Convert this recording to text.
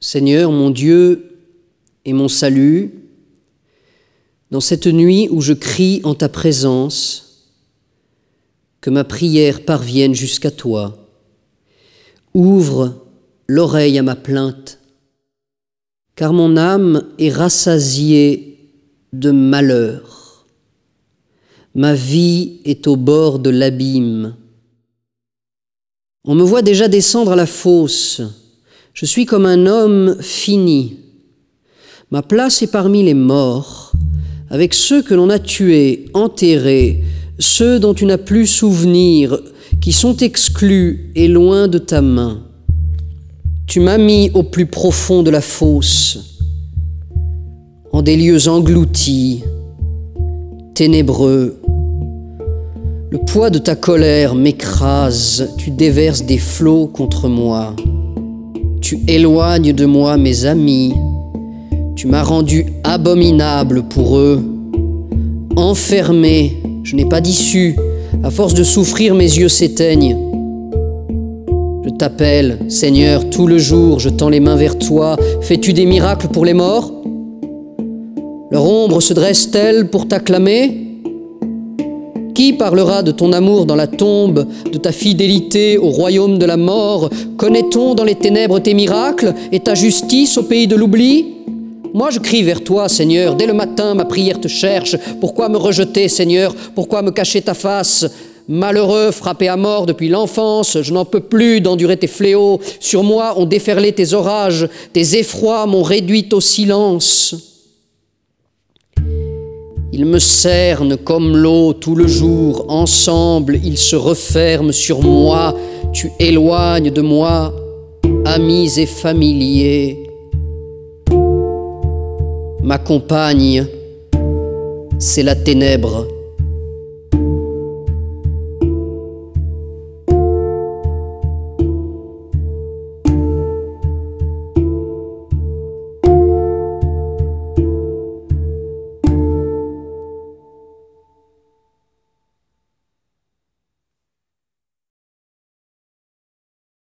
Seigneur mon Dieu et mon salut, dans cette nuit où je crie en ta présence, que ma prière parvienne jusqu'à toi. Ouvre l'oreille à ma plainte, car mon âme est rassasiée de malheur. Ma vie est au bord de l'abîme. On me voit déjà descendre à la fosse. Je suis comme un homme fini. Ma place est parmi les morts, avec ceux que l'on a tués, enterrés, ceux dont tu n'as plus souvenir, qui sont exclus et loin de ta main. Tu m'as mis au plus profond de la fosse, en des lieux engloutis, ténébreux, le poids de ta colère m'écrase, tu déverses des flots contre moi. Tu éloignes de moi mes amis, tu m'as rendu abominable pour eux. Enfermé, je n'ai pas d'issue, à force de souffrir mes yeux s'éteignent. Je t'appelle, Seigneur, tout le jour, je tends les mains vers toi. Fais-tu des miracles pour les morts? Leur ombre se dresse-t-elle pour t'acclamer? Qui parlera de ton amour dans la tombe, de ta fidélité au royaume de la mort? Connaît-on dans les ténèbres tes miracles et ta justice au pays de l'oubli? Moi je crie vers toi, Seigneur, dès le matin ma prière te cherche. Pourquoi me rejeter, Seigneur? Pourquoi me cacher ta face? Malheureux, frappé à mort depuis l'enfance, je n'en peux plus d'endurer tes fléaux. Sur moi ont déferlé tes orages, tes effrois m'ont réduit au silence. Ils me cernent comme l'eau tout le jour, ensemble ils se referment sur moi, tu éloignes de moi, amis et familiers. Ma compagne, c'est la ténèbre